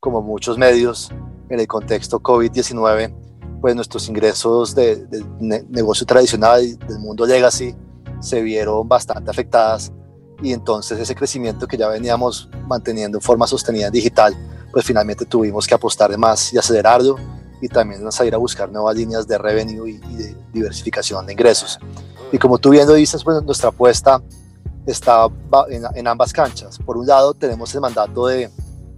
como muchos medios, en el contexto COVID-19, pues nuestros ingresos de, negocio tradicional del mundo legacy se vieron bastante afectadas y entonces ese crecimiento que ya veníamos manteniendo en forma sostenida en digital, pues finalmente tuvimos que apostar de más y acelerarlo y también salir a buscar nuevas líneas de revenue y, de diversificación de ingresos. Y como tú viendo dices, pues nuestra apuesta está en, en ambas canchas. Por un lado tenemos el mandato de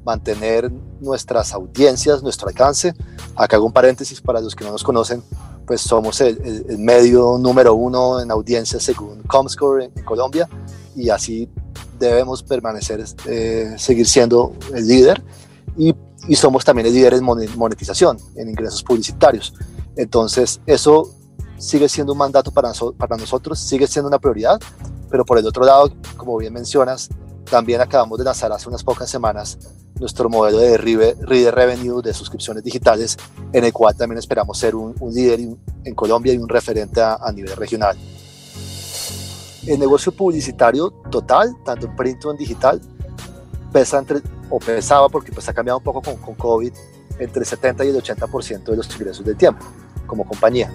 mantener nuestras audiencias, nuestro alcance. Acá hago un paréntesis para los que no nos conocen, pues somos el, medio número uno en audiencias según Comscore en, Colombia y así debemos permanecer, eh, seguir siendo el líder y, y, somos también el líder en monetización, en ingresos publicitarios. Entonces, eso sigue siendo un mandato para, para nosotros, sigue siendo una prioridad, pero por el otro lado, como bien mencionas, también acabamos de lanzar hace unas pocas semanas nuestro modelo de Reader Revenue de suscripciones digitales, en el cual también esperamos ser un, líder en Colombia y un referente a, nivel regional. El negocio publicitario total, tanto en print como en digital, pesa entre, o pesaba, porque pues ha cambiado un poco con, con COVID, entre el 70 y el 80% de los ingresos del tiempo como compañía.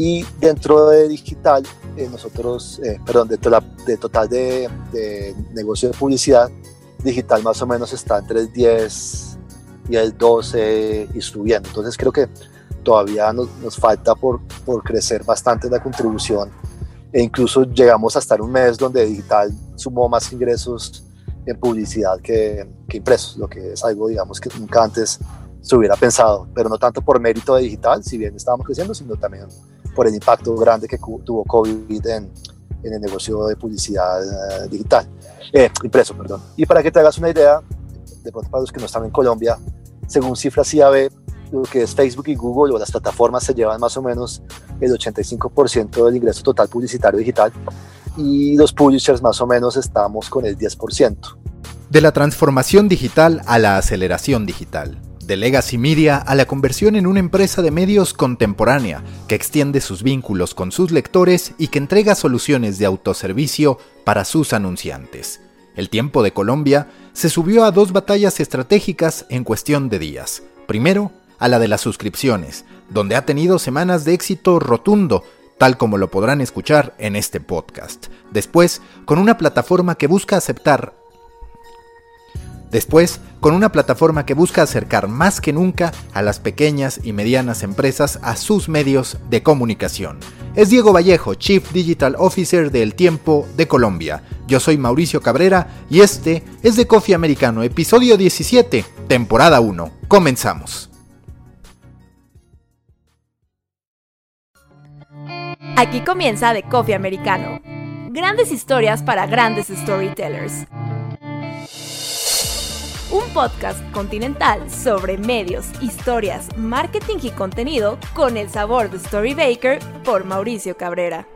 Y dentro de digital, eh, nosotros, eh, perdón, dentro de, total de, de negocio de publicidad, digital más o menos está entre el 10 y el 12 y subiendo. Entonces creo que todavía nos, nos falta por, por, crecer bastante la contribución e incluso llegamos a estar un mes donde digital sumó más ingresos en publicidad que, que impresos, lo que es algo digamos que nunca antes se hubiera pensado, pero no tanto por mérito de digital, si bien estábamos creciendo, sino también por el impacto grande que tuvo COVID en, en el negocio de publicidad eh, digital, eh, impreso, perdón. Y para que te hagas una idea, de pronto para los que no están en Colombia, según cifras IAB, lo que es Facebook y Google o las plataformas se llevan más o menos el 85% del ingreso total publicitario digital y los publishers más o menos estamos con el 10%. De la transformación digital a la aceleración digital de Legacy Media a la conversión en una empresa de medios contemporánea que extiende sus vínculos con sus lectores y que entrega soluciones de autoservicio para sus anunciantes. El tiempo de Colombia se subió a dos batallas estratégicas en cuestión de días. Primero, a la de las suscripciones, donde ha tenido semanas de éxito rotundo, tal como lo podrán escuchar en este podcast. Después, con una plataforma que busca aceptar Después, con una plataforma que busca acercar más que nunca a las pequeñas y medianas empresas a sus medios de comunicación. Es Diego Vallejo, Chief Digital Officer de El Tiempo de Colombia. Yo soy Mauricio Cabrera y este es de Coffee Americano, episodio 17, temporada 1. Comenzamos. Aquí comienza de Coffee Americano. Grandes historias para grandes storytellers un podcast continental sobre medios, historias, marketing y contenido con el sabor de Story Baker por Mauricio Cabrera.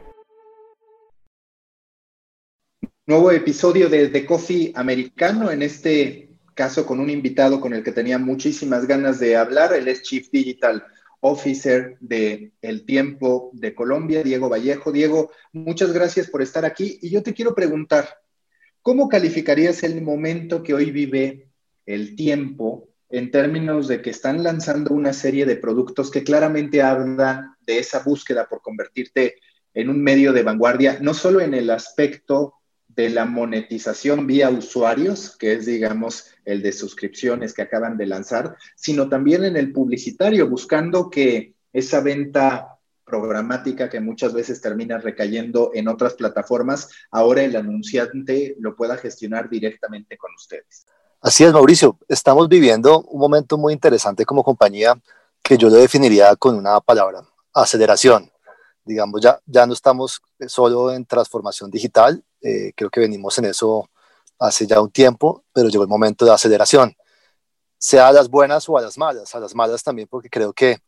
Nuevo episodio de The Coffee Americano, en este caso con un invitado con el que tenía muchísimas ganas de hablar, él es Chief Digital Officer de El Tiempo de Colombia, Diego Vallejo. Diego, muchas gracias por estar aquí y yo te quiero preguntar, ¿cómo calificarías el momento que hoy vive el tiempo en términos de que están lanzando una serie de productos que claramente hablan de esa búsqueda por convertirte en un medio de vanguardia, no solo en el aspecto de la monetización vía usuarios, que es, digamos, el de suscripciones que acaban de lanzar, sino también en el publicitario, buscando que esa venta programática que muchas veces termina recayendo en otras plataformas, ahora el anunciante lo pueda gestionar directamente con ustedes. Así es, Mauricio. Estamos viviendo un momento muy interesante como compañía que yo lo definiría con una palabra, aceleración. Digamos, ya, ya no estamos solo en transformación digital, eh, creo que venimos en eso hace ya un tiempo, pero llegó el momento de aceleración, sea a las buenas o a las malas, a las malas también porque creo que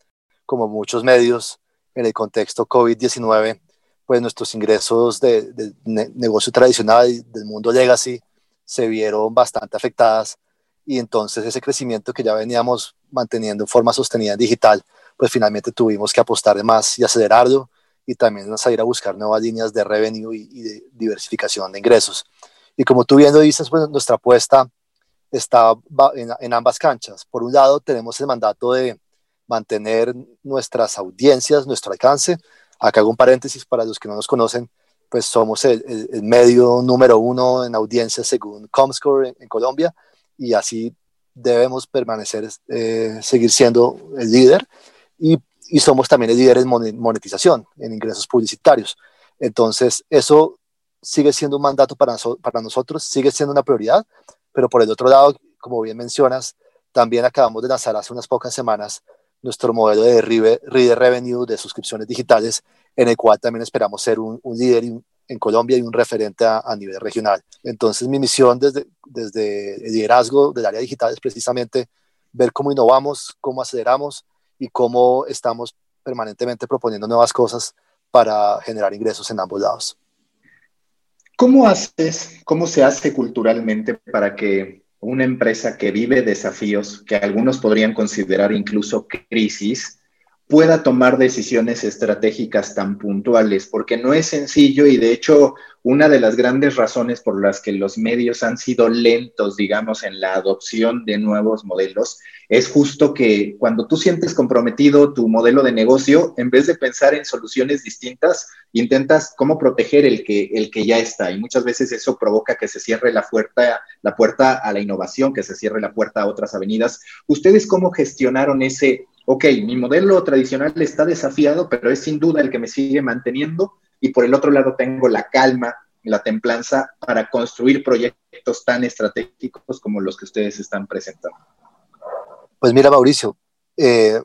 como muchos medios en el contexto COVID-19, pues nuestros ingresos de, de negocio tradicional, del mundo legacy, se vieron bastante afectadas y entonces ese crecimiento que ya veníamos manteniendo en forma sostenida en digital, pues finalmente tuvimos que apostar de más y acelerarlo y también salir a buscar nuevas líneas de revenue y, de diversificación de ingresos. Y como tú bien lo dices, pues nuestra apuesta está en, ambas canchas. Por un lado, tenemos el mandato de mantener nuestras audiencias, nuestro alcance. Acá hago un paréntesis para los que no nos conocen, pues somos el, medio número uno en audiencias según Comscore en, Colombia y así debemos permanecer, eh, seguir siendo el líder y, y, somos también el líder en monetización, en ingresos publicitarios. Entonces, eso sigue siendo un mandato para, para nosotros, sigue siendo una prioridad, pero por el otro lado, como bien mencionas, también acabamos de lanzar hace unas pocas semanas nuestro modelo de Reader Revenue de suscripciones digitales, en el cual también esperamos ser un, líder en Colombia y un referente a, nivel regional. Entonces, mi misión desde, desde el liderazgo del área digital es precisamente ver cómo innovamos, cómo aceleramos y cómo estamos permanentemente proponiendo nuevas cosas para generar ingresos en ambos lados. ¿Cómo haces, cómo se hace culturalmente para que una empresa que vive desafíos, que algunos podrían considerar incluso crisis, pueda tomar decisiones estratégicas tan puntuales, porque no es sencillo y de hecho una de las grandes razones por las que los medios han sido lentos, digamos, en la adopción de nuevos modelos, es justo que cuando tú sientes comprometido tu modelo de negocio, en vez de pensar en soluciones distintas, intentas cómo proteger el que, el que ya está. Y muchas veces eso provoca que se cierre la puerta, la puerta a la innovación, que se cierre la puerta a otras avenidas. ¿Ustedes cómo gestionaron ese ok, mi modelo tradicional está desafiado, pero es sin duda el que me sigue manteniendo y por el otro lado tengo la calma, la templanza para construir proyectos tan estratégicos como los que ustedes están presentando. Pues mira, Mauricio, eh,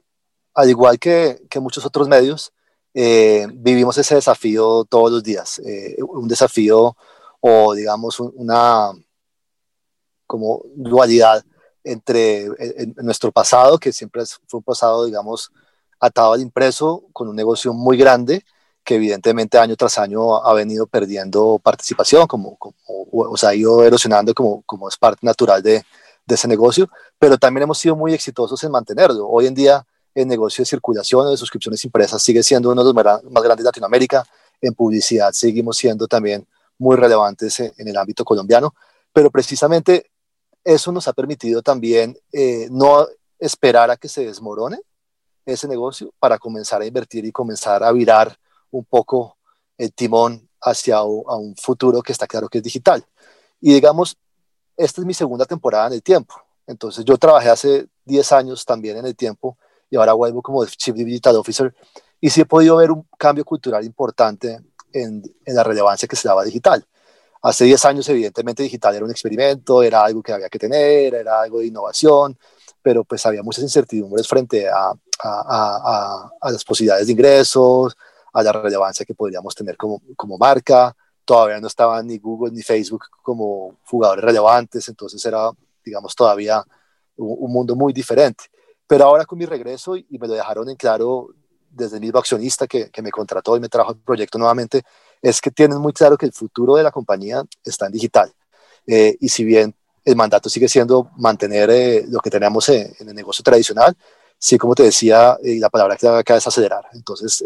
al igual que, muchos otros medios, eh, vivimos ese desafío todos los días, eh, un desafío o digamos una como dualidad entre nuestro pasado, que siempre fue un pasado, digamos, atado al impreso, con un negocio muy grande, que evidentemente año tras año ha venido perdiendo participación, como, o, sea, ha ido erosionando como, como es parte natural de, de, ese negocio, pero también hemos sido muy exitosos en mantenerlo. Hoy en día el negocio de circulación de suscripciones impresas sigue siendo uno de los más grandes de Latinoamérica. En publicidad seguimos siendo también muy relevantes en el ámbito colombiano, pero precisamente eso nos ha permitido también eh, no esperar a que se desmorone ese negocio para comenzar a invertir y comenzar a virar un poco el timón hacia a un futuro que está claro que es digital. Y digamos, esta es mi segunda temporada en el tiempo. Entonces yo trabajé hace 10 años también en el tiempo y ahora vuelvo como Chief Digital Officer y sí he podido ver un cambio cultural importante en, la relevancia que se daba digital. Hace 10 años, evidentemente, digital era un experimento, era algo que había que tener, era algo de innovación, pero pues había muchas incertidumbres frente a, a, a, las posibilidades de ingresos, a la relevancia que podríamos tener como, como marca. Todavía no estaban ni Google ni Facebook como jugadores relevantes, entonces era, digamos, todavía un, mundo muy diferente. Pero ahora con mi regreso, y, me lo dejaron en claro desde el mismo accionista que, que me contrató y me trajo el proyecto nuevamente, es que tienen muy claro que el futuro de la compañía está en digital. Eh, y si bien el mandato sigue siendo mantener eh, lo que tenemos en, el negocio tradicional, sí, como te decía, eh, la palabra que acá es acelerar. Entonces,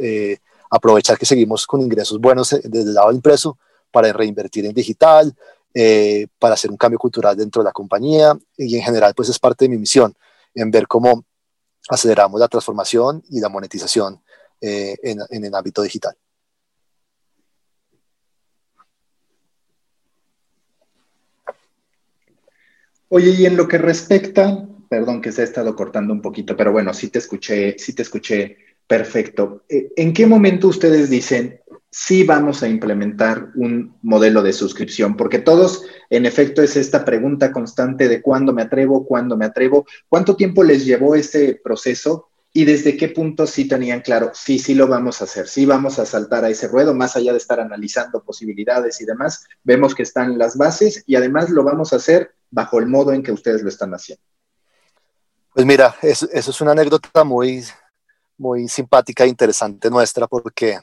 aprovechar que seguimos con ingresos buenos desde el lado del impreso para reinvertir en digital, para hacer un cambio cultural dentro de la compañía y en general, pues es parte de mi misión en ver cómo aceleramos la transformación y la monetización en, en el ámbito digital. Oye, y en lo que respecta, perdón que se ha estado cortando un poquito, pero bueno, sí te escuché, sí te escuché perfecto. Eh, ¿En qué momento ustedes dicen, sí vamos a implementar un modelo de suscripción? Porque todos, en efecto, es esta pregunta constante de cuándo me atrevo, cuándo me atrevo, cuánto tiempo les llevó ese proceso y desde qué punto sí tenían claro, sí, sí lo vamos a hacer, sí vamos a saltar a ese ruedo, más allá de estar analizando posibilidades y demás, vemos que están las bases y además lo vamos a hacer bajo el modo en que ustedes lo están haciendo. Pues mira, eso, es una anécdota muy, muy simpática e interesante nuestra porque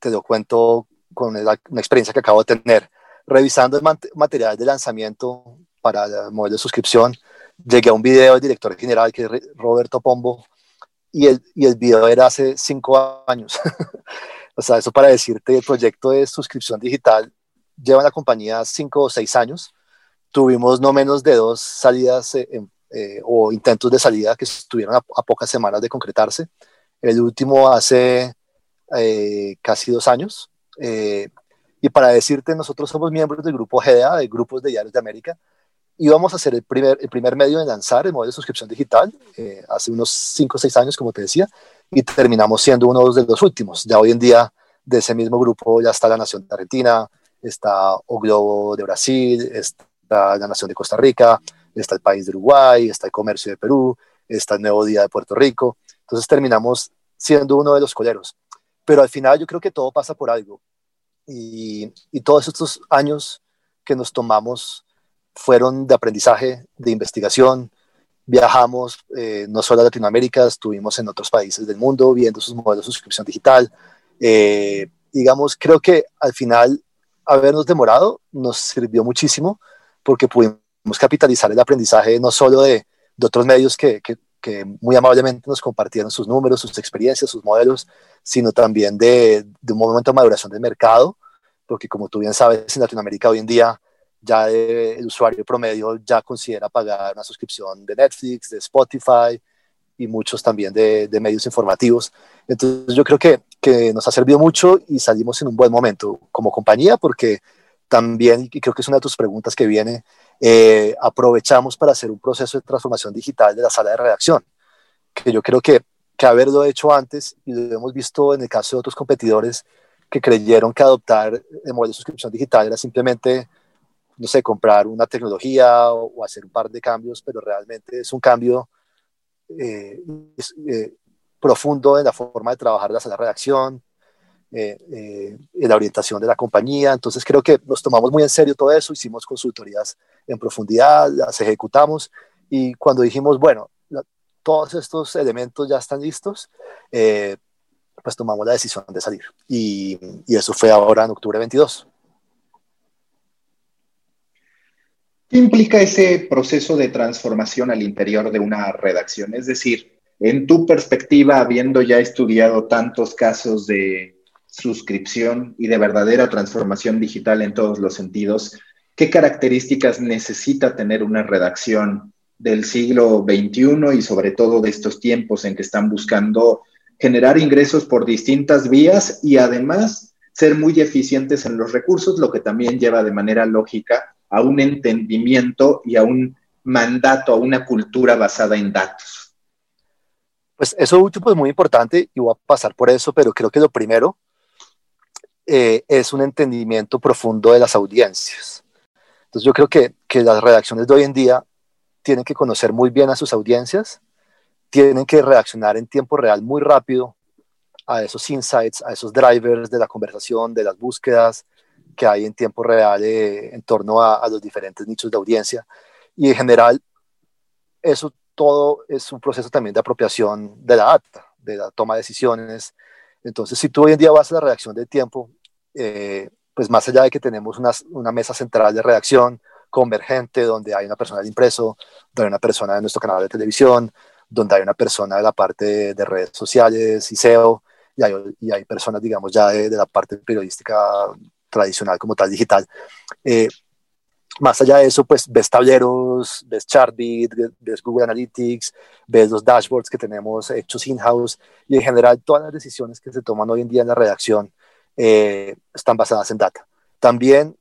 te lo cuento con una experiencia que acabo de tener. Revisando el material de lanzamiento para el modelo de suscripción, llegué a un video del director general, que es Roberto Pombo, y el, y el video era hace cinco años. o sea, eso para decirte, el proyecto de suscripción digital lleva en la compañía cinco o seis años tuvimos no menos de dos salidas o intentos de salida que estuvieron a, pocas semanas de concretarse. El último hace casi dos años. y para decirte, nosotros somos miembros del grupo GDA, de Grupos de Diarios de América, íbamos a ser el primer, el primer medio en lanzar el modelo de suscripción digital eh, hace unos 5 o 6 años, como te decía, y terminamos siendo uno de los últimos. Ya hoy en día de ese mismo grupo ya está la Nación de Argentina, está O Globo de Brasil, está la Nación de Costa Rica, está el país de Uruguay, está el Comercio de Perú, está el Nuevo Día de Puerto Rico. Entonces terminamos siendo uno de los coleros. Pero al final yo creo que todo pasa por algo. Y, y todos estos años que nos tomamos fueron de aprendizaje, de investigación. Viajamos eh, no solo a Latinoamérica, estuvimos en otros países del mundo viendo sus modelos de suscripción digital. Eh, digamos, creo que al final habernos demorado nos sirvió muchísimo porque pudimos capitalizar el aprendizaje no solo de, de otros medios que, que, que, muy amablemente nos compartieron sus números, sus experiencias, sus modelos, sino también de, de un momento de maduración del mercado, porque como tú bien sabes, en Latinoamérica hoy en día ya el usuario promedio ya considera pagar una suscripción de Netflix, de Spotify y muchos también de, de medios informativos. Entonces yo creo que, que, nos ha servido mucho y salimos en un buen momento como compañía porque también, y creo que es una de tus preguntas que viene, eh, aprovechamos para hacer un proceso de transformación digital de la sala de redacción, que yo creo que, que haberlo hecho antes y lo hemos visto en el caso de otros competidores que creyeron que adoptar el modelo de suscripción digital era simplemente no sé, comprar una tecnología o, hacer un par de cambios, pero realmente es un cambio eh, eh, profundo en la forma de trabajar la sala de redacción, eh, en la orientación de la compañía. Entonces creo que nos tomamos muy en serio todo eso, hicimos consultorías en profundidad, las ejecutamos y cuando dijimos, bueno, todos estos elementos ya están listos, pues tomamos la decisión de salir. Y, y eso fue ahora en octubre 22. ¿Qué implica ese proceso de transformación al interior de una redacción? Es decir, en tu perspectiva, habiendo ya estudiado tantos casos de suscripción y de verdadera transformación digital en todos los sentidos, ¿qué características necesita tener una redacción del siglo XXI y sobre todo de estos tiempos en que están buscando generar ingresos por distintas vías y además ser muy eficientes en los recursos, lo que también lleva de manera lógica a un entendimiento y a un mandato, a una cultura basada en datos. Pues eso último es muy importante y voy a pasar por eso, pero creo que lo primero eh, es un entendimiento profundo de las audiencias. Entonces yo creo que, que las redacciones de hoy en día tienen que conocer muy bien a sus audiencias, tienen que reaccionar en tiempo real muy rápido a esos insights, a esos drivers de la conversación, de las búsquedas, que hay en tiempo real eh, en torno a, los diferentes nichos de audiencia. Y en general, eso todo es un proceso también de apropiación de la data, de la toma de decisiones. Entonces, si tú hoy en día vas a la redacción de tiempo, eh, pues más allá de que tenemos una, mesa central de redacción convergente, donde hay una persona de impreso, donde hay una persona de nuestro canal de televisión, donde hay una persona de la parte de, redes sociales y SEO, y hay, y hay personas, digamos, ya de, de, la parte periodística tradicional como tal digital. Eh, más allá de eso, pues ves tableros, ves Chartbeat, ves Google Analytics, ves los dashboards que tenemos hechos in-house y en general todas las decisiones que se toman hoy en día en la redacción eh, están basadas en data. También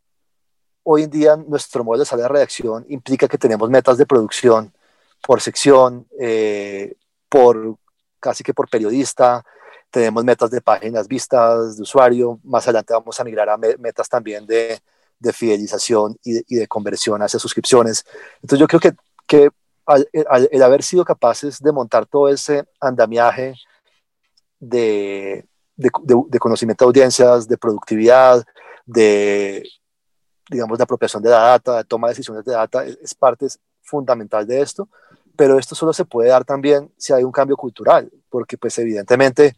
hoy en día nuestro modelo de sala de redacción implica que tenemos metas de producción por sección, eh, por casi que por periodista, tenemos metas de páginas vistas, de usuario, más adelante vamos a migrar a metas también de, de fidelización y de, de, conversión hacia suscripciones. Entonces yo creo que, que al, el haber sido capaces de montar todo ese andamiaje de, de, conocimiento de audiencias, de productividad, de, digamos, de apropiación de la data, de toma de decisiones de data, es, es parte fundamental de esto, pero esto solo se puede dar también si hay un cambio cultural, porque pues evidentemente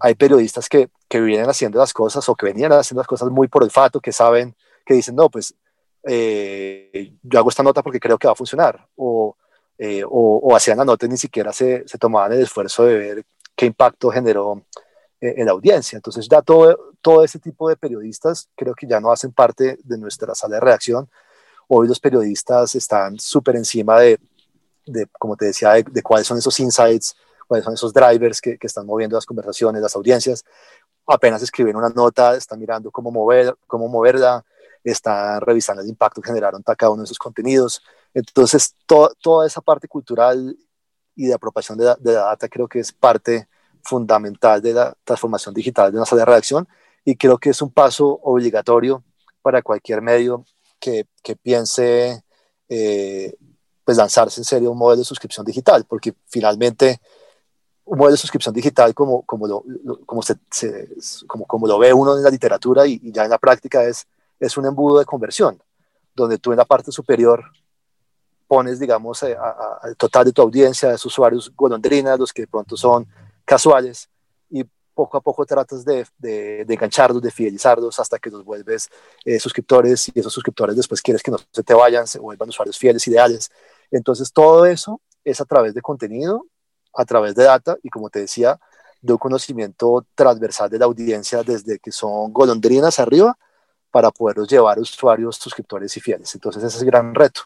hay periodistas que, que vienen haciendo las cosas o que venían haciendo las cosas muy por olfato, que saben, que dicen, no, pues eh, yo hago esta nota porque creo que va a funcionar, o, eh, o, o, hacían la nota y ni siquiera se, se, tomaban el esfuerzo de ver qué impacto generó eh, en la audiencia. Entonces ya todo, todo ese tipo de periodistas creo que ya no hacen parte de nuestra sala de redacción. Hoy los periodistas están súper encima de, de, como te decía, de, cuáles son esos insights, cuáles son esos drivers que, que, están moviendo las conversaciones, las audiencias. Apenas escriben una nota, están mirando cómo, mover, cómo moverla, están revisando el impacto que generaron cada uno de esos contenidos. Entonces, toda esa parte cultural y de apropiación de, de la data creo que es parte fundamental de la transformación digital de una sala de redacción y creo que es un paso obligatorio para cualquier medio que, que piense eh, pues lanzarse en serio un modelo de suscripción digital, porque finalmente un modelo de suscripción digital como, como, lo, como, se, como, como, lo ve uno en la literatura y, ya en la práctica es, es un embudo de conversión, donde tú en la parte superior pones, digamos, al total de tu audiencia, de esos usuarios golondrinas, los que de pronto son casuales, poco a poco tratas de, de, de engancharlos, de fidelizarlos hasta que los vuelves eh, suscriptores y esos suscriptores después quieres que no se te vayan, se vuelvan usuarios fieles, ideales. Entonces todo eso es a través de contenido, a través de data y como te decía, de un conocimiento transversal de la audiencia desde que son golondrinas arriba para poderlos llevar a usuarios, suscriptores y fieles. Entonces ese es el gran reto.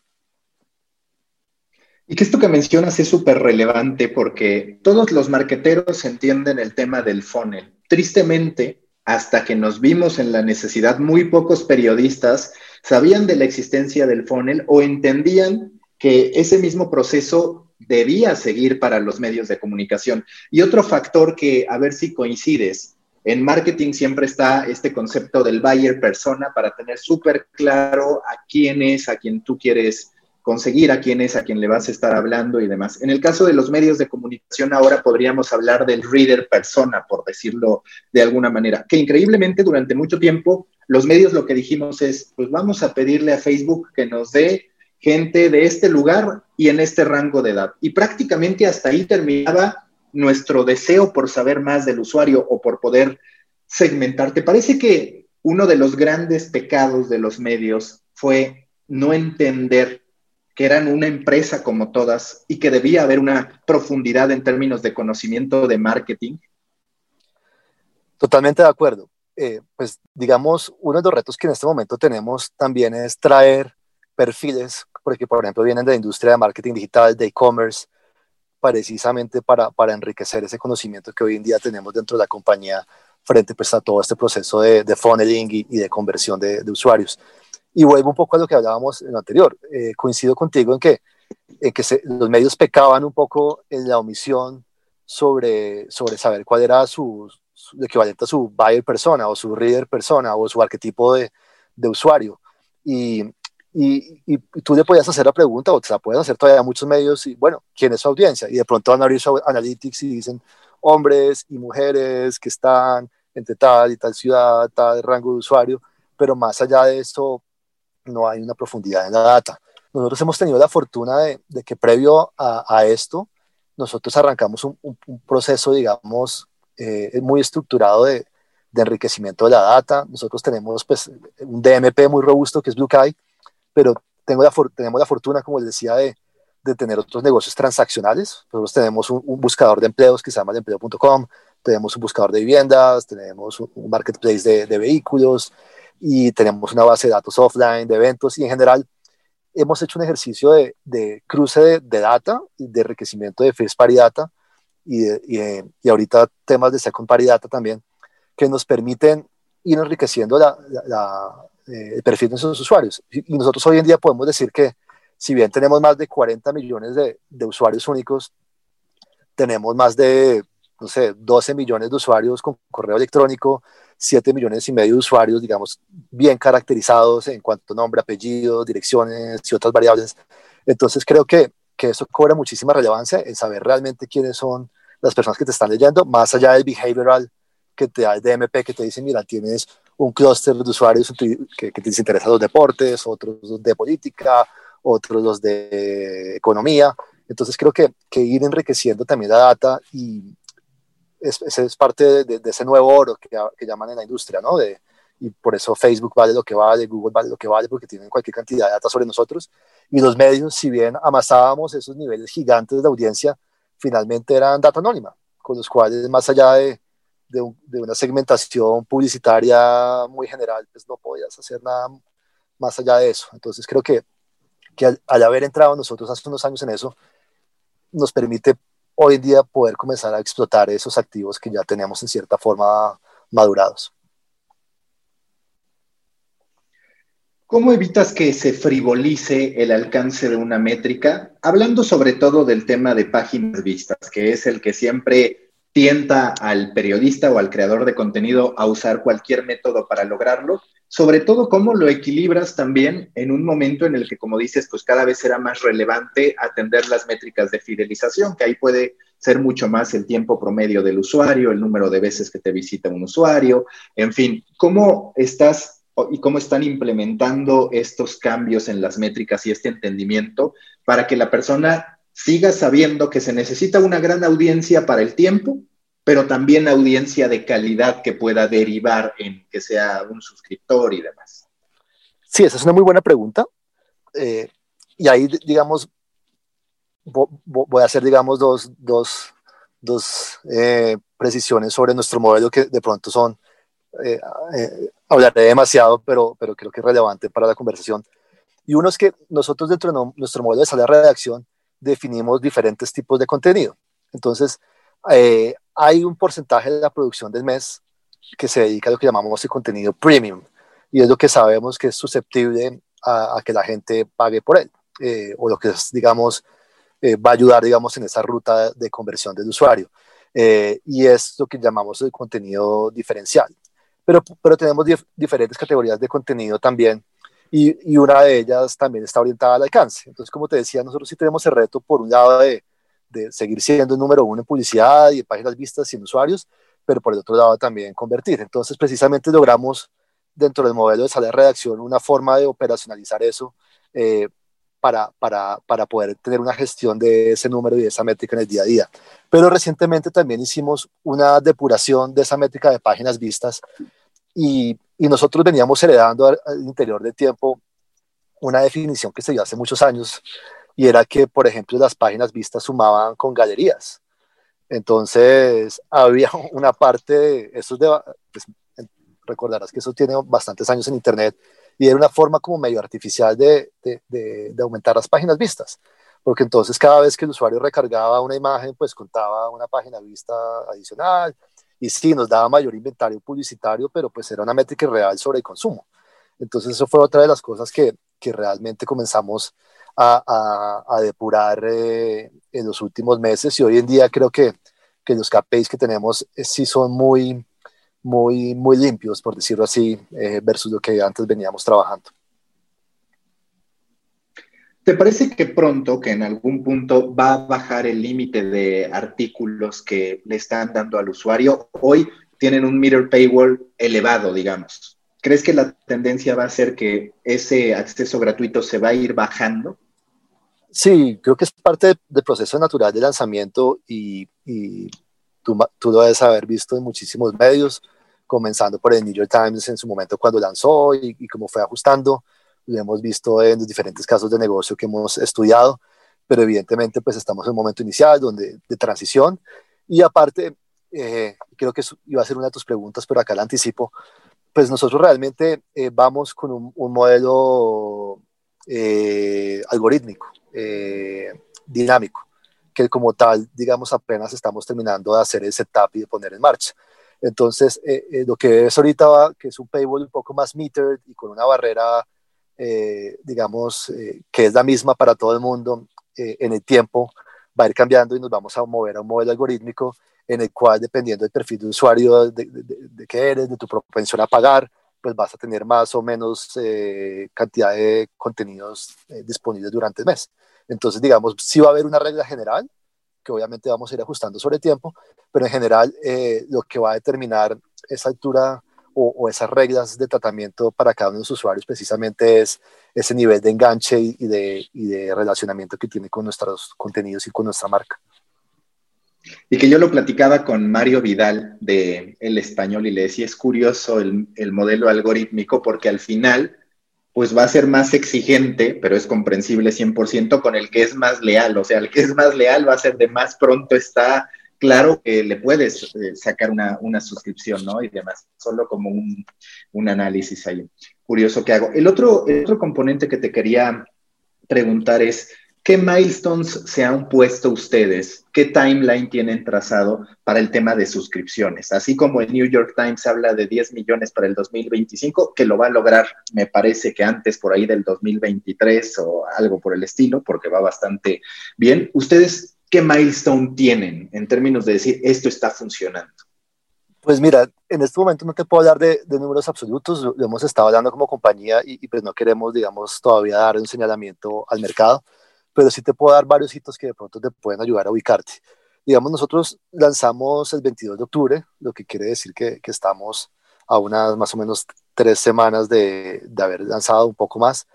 Y que esto que mencionas es súper relevante porque todos los marqueteros entienden el tema del funnel. Tristemente, hasta que nos vimos en la necesidad, muy pocos periodistas sabían de la existencia del funnel o entendían que ese mismo proceso debía seguir para los medios de comunicación. Y otro factor que, a ver si coincides, en marketing siempre está este concepto del buyer persona para tener súper claro a quién es, a quién tú quieres conseguir a quién es, a quién le vas a estar hablando y demás. En el caso de los medios de comunicación, ahora podríamos hablar del reader persona, por decirlo de alguna manera, que increíblemente durante mucho tiempo los medios lo que dijimos es, pues vamos a pedirle a Facebook que nos dé gente de este lugar y en este rango de edad. Y prácticamente hasta ahí terminaba nuestro deseo por saber más del usuario o por poder segmentar. ¿Te parece que uno de los grandes pecados de los medios fue no entender que eran una empresa como todas y que debía haber una profundidad en términos de conocimiento de marketing? Totalmente de acuerdo. Eh, pues digamos, uno de los retos que en este momento tenemos también es traer perfiles, porque por ejemplo vienen de la industria de marketing digital, de e-commerce, precisamente para, para enriquecer ese conocimiento que hoy en día tenemos dentro de la compañía frente pues, a todo este proceso de, de funneling y, y de conversión de, de usuarios. Y vuelvo un poco a lo que hablábamos en lo anterior. Eh, coincido contigo en que, en que los medios pecaban un poco en la omisión sobre, sobre saber cuál era su, equivalente a su buyer persona o su reader persona o su arquetipo de, de usuario. Y, y, y, tú le podías hacer la pregunta, o te la pueden hacer todavía muchos medios, y bueno, ¿quién es su audiencia? Y de pronto van a abrir su analytics y dicen hombres y mujeres que están entre tal y tal ciudad, tal rango de usuario, pero más allá de esto, no hay una profundidad en la data. Nosotros hemos tenido la fortuna de, que previo a, esto, nosotros arrancamos un, proceso, digamos, eh, muy estructurado de, enriquecimiento de la data. Nosotros tenemos pues, un DMP muy robusto que es BlueKai, pero tengo la, tenemos la fortuna, como les decía, de, tener otros negocios transaccionales. Nosotros tenemos un, buscador de empleos que se llama empleo.com, tenemos un buscador de viviendas, tenemos un, marketplace de, de vehículos, y tenemos una base de datos offline, de eventos y en general hemos hecho un ejercicio de, de cruce de, de, data y de enriquecimiento de first party data y, y, y, ahorita temas de second party data también que nos permiten ir enriqueciendo la, la, eh, el perfil de nuestros usuarios. Y, nosotros hoy en día podemos decir que si bien tenemos más de 40 millones de, de usuarios únicos, tenemos más de, no sé, 12 millones de usuarios con correo electrónico, 7 millones y medio de usuarios, digamos, bien caracterizados en cuanto a nombre, apellido, direcciones y otras variables. Entonces creo que, que eso cobra muchísima relevancia en saber realmente quiénes son las personas que te están leyendo, más allá del behavioral que te da el DMP, que te dice, mira, tienes un clúster de usuarios que, que te interesan los deportes, otros de política, otros los de economía. Entonces creo que, que ir enriqueciendo también la data y, es, es parte de, ese nuevo oro que, que, llaman en la industria, ¿no? De, y por eso Facebook vale lo que vale, Google vale lo que vale, porque tienen cualquier cantidad de datos sobre nosotros. Y los medios, si bien amasábamos esos niveles gigantes de audiencia, finalmente eran data anónima, con los cuales, más allá de, de, una segmentación publicitaria muy general, pues no podías hacer nada más allá de eso. Entonces creo que, al, haber entrado nosotros hace unos años en eso, nos permite hoy en día poder comenzar a explotar esos activos que ya teníamos en cierta forma madurados. ¿Cómo evitas que se frivolice el alcance de una métrica? Hablando sobre todo del tema de páginas vistas, que es el que siempre tienta al periodista o al creador de contenido a usar cualquier método para lograrlo, sobre todo cómo lo equilibras también en un momento en el que, como dices, pues cada vez será más relevante atender las métricas de fidelización, que ahí puede ser mucho más el tiempo promedio del usuario, el número de veces que te visita un usuario, en fin, ¿cómo estás y cómo están implementando estos cambios en las métricas y este entendimiento para que la persona siga sabiendo que se necesita una gran audiencia para el tiempo, pero también audiencia de calidad que pueda derivar en que sea un suscriptor y demás. Sí, esa es una muy buena pregunta. Eh, y ahí, digamos, voy a hacer, digamos, dos, dos, dos eh, precisiones sobre nuestro modelo que de pronto son eh, eh, hablaré demasiado, pero, pero creo que es relevante para la conversación. Y uno es que nosotros dentro de nuestro modelo de sala de redacción definimos diferentes tipos de contenido. Entonces, eh, hay un porcentaje de la producción del mes que se dedica a lo que llamamos el contenido premium, y es lo que sabemos que es susceptible a, que la gente pague por él, o lo que es, digamos, va a ayudar, digamos, en esa ruta de conversión del usuario. y es lo que llamamos el contenido diferencial pero, pero tenemos diferentes categorías de contenido también y, y, una de ellas también está orientada al alcance. Entonces, como te decía, nosotros sí tenemos el reto, por un lado, de, de seguir siendo el número uno en publicidad y en páginas vistas y en usuarios, pero por el otro lado también convertir. Entonces, precisamente logramos dentro del modelo de sala de redacción una forma de operacionalizar eso eh, para, para, para, poder tener una gestión de ese número y de esa métrica en el día a día. Pero recientemente también hicimos una depuración de esa métrica de páginas vistas y, y nosotros veníamos heredando al, interior del tiempo una definición que se dio hace muchos años y era que, por ejemplo, las páginas vistas sumaban con galerías. Entonces, había una parte de esos pues, recordarás que eso tiene bastantes años en Internet, y era una forma como medio artificial de, de, de, de, aumentar las páginas vistas, porque entonces cada vez que el usuario recargaba una imagen, pues contaba una página vista adicional, y sí, nos daba mayor inventario publicitario, pero pues era una métrica real sobre el consumo. Entonces eso fue otra de las cosas que, que realmente comenzamos a, a, a depurar eh, en los últimos meses y hoy en día creo que, que los KPIs que tenemos eh, sí son muy, muy, muy limpios, por decirlo así, eh, versus lo que antes veníamos trabajando. ¿Te parece que pronto, que en algún punto va a bajar el límite de artículos que le están dando al usuario? Hoy tienen un meter paywall elevado, digamos. ¿Crees que la tendencia va a ser que ese acceso gratuito se va a ir bajando? Sí, creo que es parte del proceso natural de lanzamiento y, y tú, lo debes haber visto en muchísimos medios comenzando por el New York Times en su momento cuando lanzó y, y cómo fue ajustando. Lo hemos visto en los diferentes casos de negocio que hemos estudiado, pero evidentemente pues estamos en un momento inicial donde, de transición y aparte, eh, creo que iba a ser una de tus preguntas, pero acá la anticipo, pues nosotros realmente eh, vamos con un, un modelo eh, algorítmico, eh, dinámico, que como tal, digamos, apenas estamos terminando de hacer el setup y de poner en marcha. Entonces, eh, eh, lo que es ahorita, va, que es un paywall un poco más metered y con una barrera, eh, digamos, eh, que es la misma para todo el mundo eh, en el tiempo, va a ir cambiando y nos vamos a mover a un modelo algorítmico en el cual, dependiendo del perfil de usuario de, de, de, de que eres, de tu propensión a pagar, pues vas a tener más o menos eh, cantidad de contenidos eh, disponibles durante el mes. Entonces, digamos, sí va a haber una regla general, que obviamente vamos a ir ajustando sobre tiempo, pero en general eh, lo que va a determinar esa altura o, esas reglas de tratamiento para cada uno de los usuarios precisamente es ese nivel de enganche y, y, de, y de relacionamiento que tiene con nuestros contenidos y con nuestra marca. Y que yo lo platicaba con Mario Vidal de El Español y le decía, es curioso el, el modelo algorítmico porque al final pues va a ser más exigente, pero es comprensible 100% con el que es más leal. O sea, el que es más leal va a ser de más pronto está claro que le puedes eh, sacar una, una, suscripción, ¿no? Y demás, solo como un, un, análisis ahí. Curioso que hago. El otro, el otro componente que te quería preguntar es, ¿qué milestones se han puesto ustedes? ¿Qué timeline tienen trazado para el tema de suscripciones? Así como el New York Times habla de 10 millones para el 2025, que lo va a lograr, me parece que antes por ahí del 2023 o algo por el estilo, porque va bastante bien. ¿Ustedes qué milestone tienen en términos de decir esto está funcionando? Pues mira, en este momento no te puedo hablar de, números absolutos, lo hemos estado hablando como compañía y, pues no queremos, digamos, todavía dar un señalamiento al mercado, pero sí te puedo dar varios hitos que de pronto te pueden ayudar a ubicarte. Digamos, nosotros lanzamos el 22 de octubre, lo que quiere decir que, que estamos a unas más o menos tres semanas de, de haber lanzado un poco más.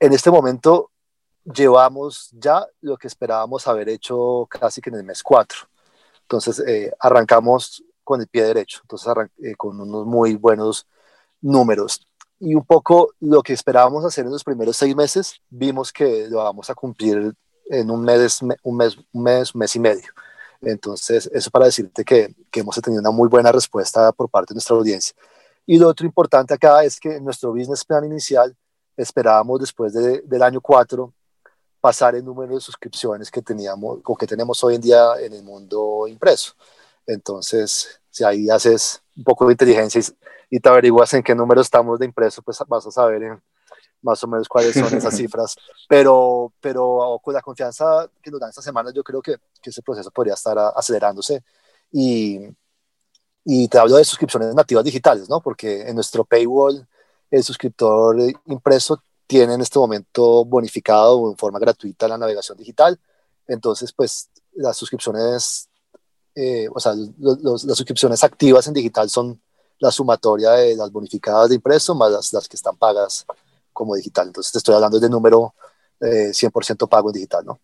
En este momento llevamos ya lo que esperábamos haber hecho casi que en el mes 4. Entonces, eh, arrancamos con el pie derecho, entonces eh, con unos muy buenos números. Y un poco lo que esperábamos hacer en los primeros seis meses, vimos que lo vamos a cumplir en un mes, un mes, un mes, un mes y medio. Entonces, eso para decirte que, que hemos tenido una muy buena respuesta por parte de nuestra audiencia. Y lo otro importante acá es que nuestro business plan inicial esperábamos después del año 4 pasar el número de suscripciones que teníamos o que tenemos hoy en día en el mundo impreso. Entonces, si ahí haces un poco de inteligencia y, te averiguas en qué número estamos de impreso, pues vas a saber más o menos cuáles son esas cifras. Pero, pero con la confianza que nos dan esta semana, yo creo que, que ese proceso podría estar acelerándose. Y, y te hablo de suscripciones nativas digitales, ¿no? Porque en nuestro paywall, el suscriptor impreso tiene en este momento bonificado en forma gratuita la navegación digital. Entonces, pues las suscripciones eh, o sea, las suscripciones activas en digital son la sumatoria de las bonificadas de impreso más las, las que están pagas como digital. Entonces te estoy hablando de número 100% eh, pago en digital, ¿no?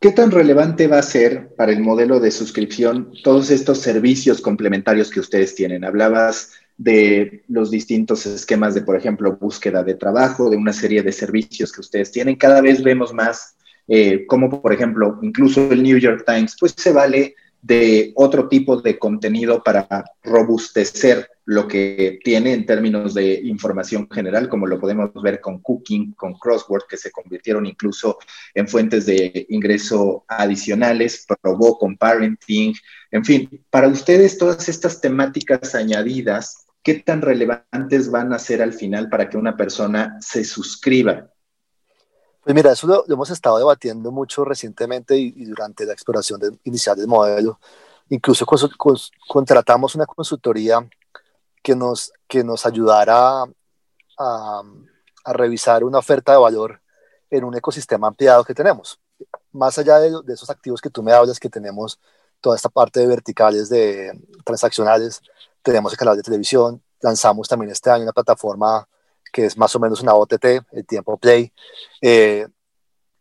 ¿Qué tan relevante va a ser para el modelo de suscripción todos estos servicios complementarios que ustedes tienen? Hablabas de los distintos esquemas de, por ejemplo, búsqueda de trabajo, de una serie de servicios que ustedes tienen. Cada vez vemos más, eh, como por ejemplo, incluso el New York Times, pues se vale de otro tipo de contenido para robustecer lo que tiene en términos de información general, como lo podemos ver con Cooking, con Crossword, que se convirtieron incluso en fuentes de ingreso adicionales, probó con Parenting, en fin, para ustedes todas estas temáticas añadidas, ¿qué tan relevantes van a ser al final para que una persona se suscriba pues mira, eso lo, hemos estado debatiendo mucho recientemente y, durante la exploración inicial del modelo. Incluso contratamos una consultoría que nos, que nos ayudara a, a, revisar una oferta de valor en un ecosistema ampliado que tenemos. Más allá de, de, esos activos que tú me hablas, que tenemos toda esta parte de verticales de transaccionales, tenemos el canal de televisión, lanzamos también este año una plataforma que es más o menos una OTT, el tiempo play. Eh,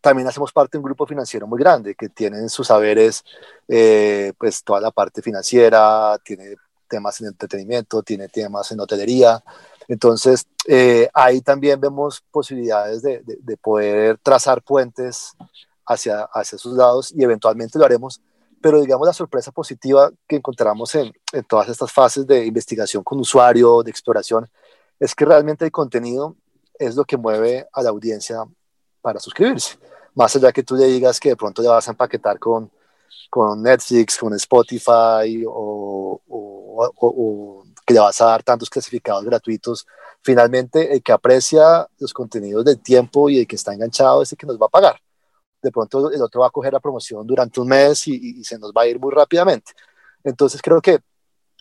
también hacemos parte de un grupo financiero muy grande que tiene en sus saberes eh, pues toda la parte financiera, tiene temas en entretenimiento, tiene temas en hotelería. Entonces, eh, ahí también vemos posibilidades de, de, poder trazar puentes hacia, hacia esos lados y eventualmente lo haremos. Pero digamos la sorpresa positiva que encontramos en, en todas estas fases de investigación con usuario, de exploración, es que realmente el contenido es lo que mueve a la audiencia para suscribirse. Más allá que tú le digas que de pronto le vas a empaquetar con, con Netflix, con Spotify o, o, que le vas a dar tantos clasificados gratuitos, finalmente el que aprecia los contenidos del tiempo y el que está enganchado es el que nos va a pagar. De pronto el otro va a coger la promoción durante un mes y, y se nos va a ir muy rápidamente. Entonces creo que,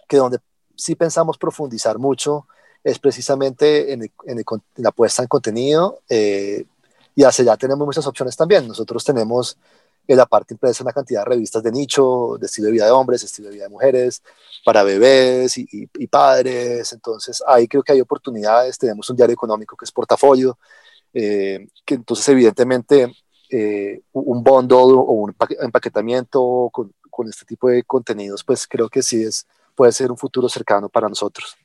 que donde sí pensamos profundizar mucho es precisamente en, la puesta en contenido eh, y hacia allá tenemos muchas opciones también. Nosotros tenemos en la parte impresa una cantidad de revistas de nicho, de estilo de vida de hombres, estilo de vida de mujeres, para bebés y, padres. Entonces ahí creo que hay oportunidades. Tenemos un diario económico que es portafolio, eh, que entonces evidentemente eh, un bundle o un empaquetamiento con, con este tipo de contenidos, pues creo que sí es, puede ser un futuro cercano para nosotros.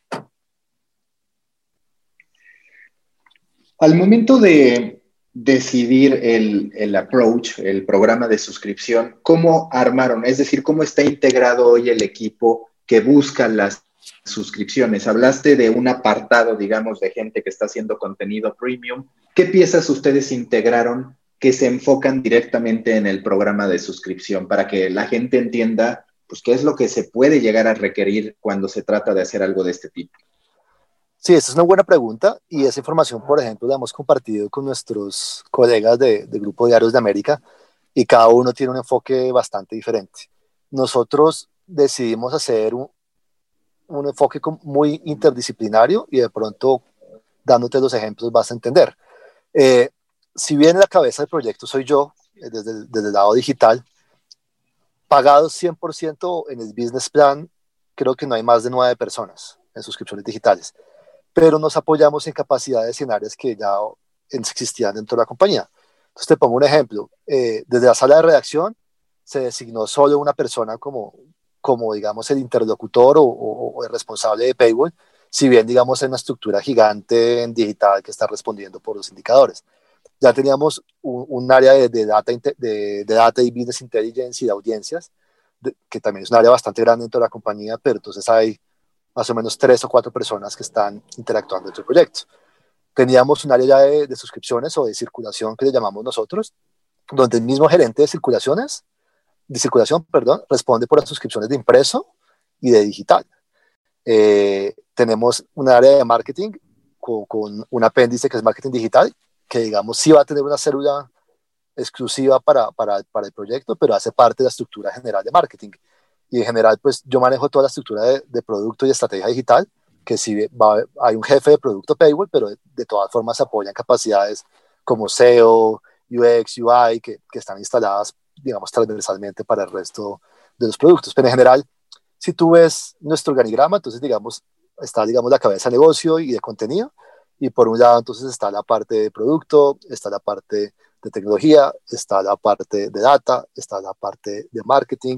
Al momento de decidir el, approach, el programa de suscripción, ¿cómo armaron? Es decir, ¿cómo está integrado hoy el equipo que busca las suscripciones. Hablaste de un apartado, digamos, de gente que está haciendo contenido premium. ¿Qué piezas ustedes integraron que se enfocan directamente en el programa de suscripción para que la gente entienda pues, qué es lo que se puede llegar a requerir cuando se trata de hacer algo de este tipo? Sí, esa es una buena pregunta y esa información, por ejemplo, la hemos compartido con nuestros colegas de, de Grupo Diarios de América y cada uno tiene un enfoque bastante diferente. Nosotros decidimos hacer un, un enfoque muy interdisciplinario y de pronto dándote los ejemplos vas a entender. Eh, si bien la cabeza del proyecto soy yo, eh, desde el, desde el lado digital, pagado 100% en el business plan, creo que no hay más de nueve personas en suscripciones digitales, pero nos apoyamos en capacidades y en áreas que ya existían dentro de la compañía. Entonces te pongo un ejemplo. Eh, desde la sala de redacción se designó solo una persona como, como digamos, el interlocutor o, el responsable de Paywall, si bien, digamos, es una estructura gigante en digital que está respondiendo por los indicadores. Ya teníamos un, área de, data, de, data y business intelligence y de audiencias, que también es un área bastante grande dentro de la compañía, pero entonces hay más o menos tres o cuatro personas que están interactuando en el proyecto. Teníamos un área ya de, de suscripciones o de circulación que le llamamos nosotros, donde el mismo gerente de circulaciones de circulación, perdón, responde por las suscripciones de impreso y de digital. Eh, tenemos un área de marketing con, un apéndice que es marketing digital, que digamos sí va a tener una célula exclusiva para, para, para, el proyecto, pero hace parte de la estructura general de marketing. Y en general, pues yo manejo toda la estructura de, de producto y estrategia digital, que si va, hay un jefe de producto Paywall, pero de, de todas formas se apoyan capacidades como SEO, UX, UI, que, que están instaladas digamos, transversalmente para el resto de los productos. Pero en general, si tú ves nuestro organigrama, entonces, digamos, está, digamos, la cabeza de negocio y de contenido, y por un lado, entonces, está la parte de producto, está la parte de tecnología, está la parte de data, está la parte de marketing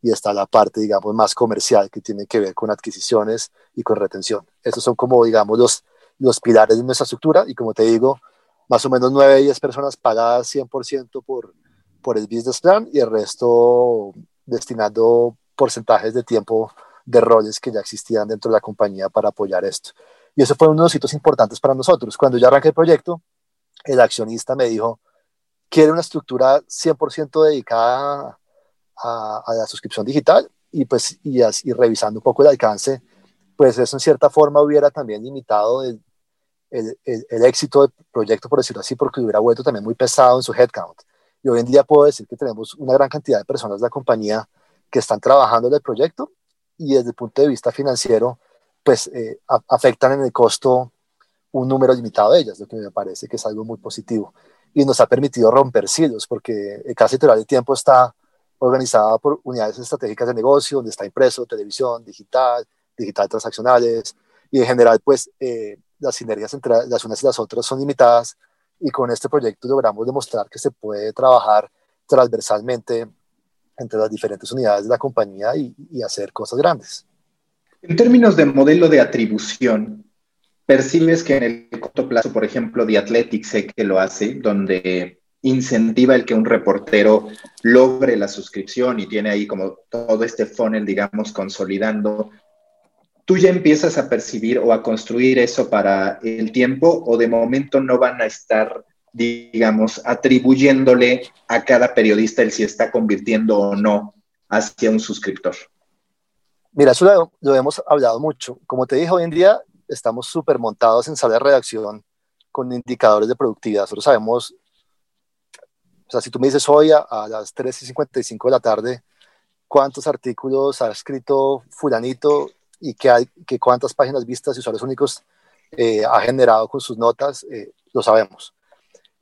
y está la parte, digamos, más comercial que tiene que ver con adquisiciones y con retención. Estos son como, digamos, los, los pilares de nuestra estructura y como te digo, más o menos 9 10 personas pagadas 100% por, por el business plan y el resto destinando porcentajes de tiempo de roles que ya existían dentro de la compañía para apoyar esto. Y eso fue uno de los hitos importantes para nosotros. Cuando yo arranqué el proyecto, el accionista me dijo, quiere una estructura 100% dedicada a, la suscripción digital y pues y, revisando un poco el alcance, pues eso en cierta forma hubiera también limitado el, el éxito del proyecto, por decirlo así, porque hubiera vuelto también muy pesado en su headcount. Y hoy en día puedo decir que tenemos una gran cantidad de personas de la compañía que están trabajando en el proyecto y desde el punto de vista financiero, pues eh, afectan en el costo un número limitado de ellas, lo que me parece que es algo muy positivo. Y nos ha permitido romper silos, porque casi todo el tiempo está organizada por unidades estratégicas de negocio, donde está impreso, televisión, digital, digital transaccionales, y en general, pues eh, las sinergias entre las unas y las otras son limitadas, y con este proyecto logramos demostrar que se puede trabajar transversalmente entre las diferentes unidades de la compañía y, y hacer cosas grandes. En términos de modelo de atribución, ¿percibes que en el corto plazo, por ejemplo, The Athletic sé que lo hace, donde incentiva el que un reportero logre la suscripción y tiene ahí como todo este funnel, digamos, consolidando ¿Tú ya empiezas a percibir o a construir eso para el tiempo o de momento no van a estar, digamos, atribuyéndole a cada periodista el si está convirtiendo o no hacia un suscriptor? Mira, eso lo, hemos hablado mucho. Como te dije, hoy en día estamos súper montados en sala de redacción con indicadores de productividad. Nosotros sabemos, o sea, si tú me dices hoy a, a las 3 y 55 de la tarde, cuántos artículos ha escrito fulanito y que, hay, que cuántas páginas vistas y usuarios únicos eh, ha generado con sus notas, eh, lo sabemos.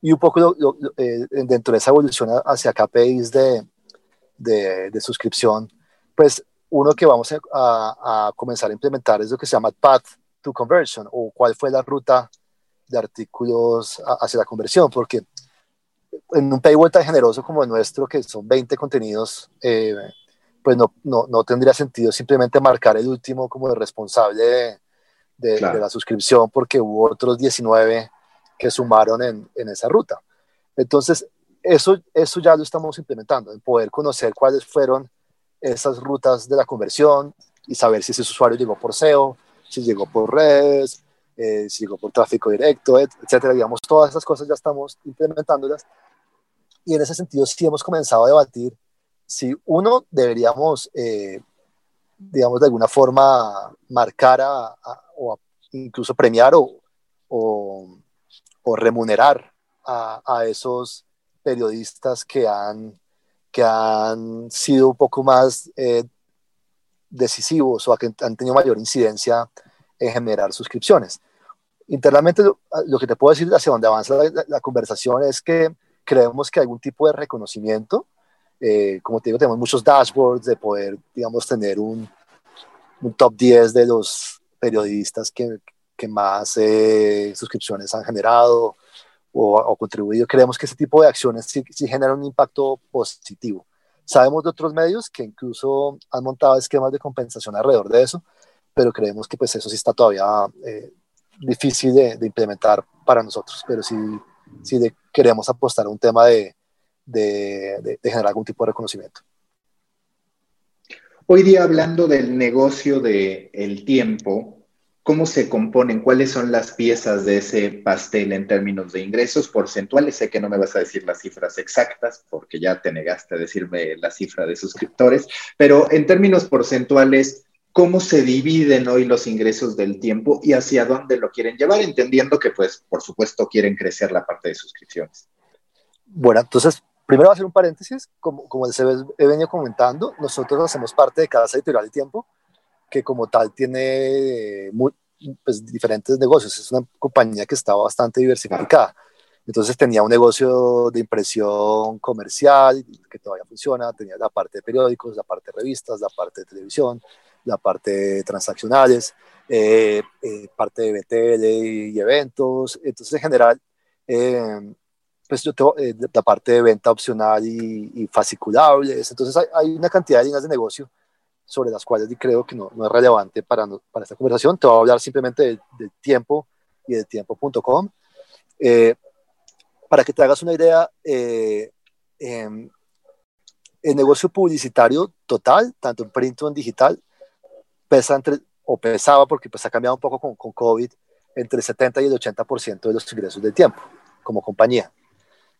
Y un poco lo, lo, eh, dentro de esa evolución hacia KPIs de, de, de, suscripción, pues uno que vamos a, a, comenzar a implementar es lo que se llama Path to Conversion o cuál fue la ruta de artículos hacia la conversión, porque en un paywall tan generoso como el nuestro, que son 20 contenidos, eh, pues no, no, no, tendría sentido simplemente marcar el último como el responsable de, de, claro. de, la suscripción porque hubo otros 19 que sumaron en, en, esa ruta. Entonces, eso, eso ya lo estamos implementando, en poder conocer cuáles fueron esas rutas de la conversión, y saber si ese usuario llegó por SEO, si llegó por redes, eh, si llegó por tráfico directo, etcétera. Digamos, todas esas cosas ya estamos implementándolas. Y en ese sentido sí hemos comenzado a debatir si uno deberíamos, eh, digamos, de alguna forma marcar o incluso premiar o, o, remunerar a, a, esos periodistas que han, que han sido un poco más eh, decisivos o que han tenido mayor incidencia en generar suscripciones. Internamente, lo, que te puedo decir hacia donde avanza la, conversación es que creemos que algún tipo de reconocimiento, eh, como te digo, tenemos muchos dashboards de poder, digamos, tener un, un top 10 de los periodistas que, que más eh, suscripciones han generado o, o, contribuido. Creemos que ese tipo de acciones sí, sí generan un impacto positivo. Sabemos de otros medios que incluso han montado esquemas de compensación alrededor de eso, pero creemos que pues eso sí está todavía eh, difícil de, implementar para nosotros, pero sí, sí queremos apostar a un tema de, de, generar algún tipo de reconocimiento. Hoy día hablando del negocio del el tiempo, ¿cómo se componen? ¿Cuáles son las piezas de ese pastel en términos de ingresos porcentuales? Sé que no me vas a decir las cifras exactas porque ya te negaste a decirme la cifra de suscriptores, pero en términos porcentuales, cómo se dividen hoy los ingresos del tiempo y hacia dónde lo quieren llevar, entendiendo que, pues, por supuesto, quieren crecer la parte de suscripciones. Bueno, entonces, primero va a hacer un paréntesis, como, como he venido comentando, nosotros hacemos parte de Casa Editorial de Tiempo, que como tal tiene pues, diferentes negocios, es una compañía que está bastante diversificada. Entonces tenía un negocio de impresión comercial que todavía funciona, tenía la parte de periódicos, la parte de revistas, la parte de televisión, la parte de transaccionales, eh, eh, parte de BTL y, eventos. Entonces, en general, eh, pues yo tengo la parte de venta opcional y, fasciculables. Entonces, hay, una cantidad de líneas de negocio sobre las cuales creo que no, no es relevante para, para, esta conversación. Te voy a hablar simplemente del, tiempo y del tiempo.com. para que te hagas una idea, em, el negocio publicitario total, tanto en print como en digital, pesa entre, o pesaba, porque pues ha cambiado un poco con, con COVID, entre el 70 y el 80% de los ingresos del tiempo como compañía.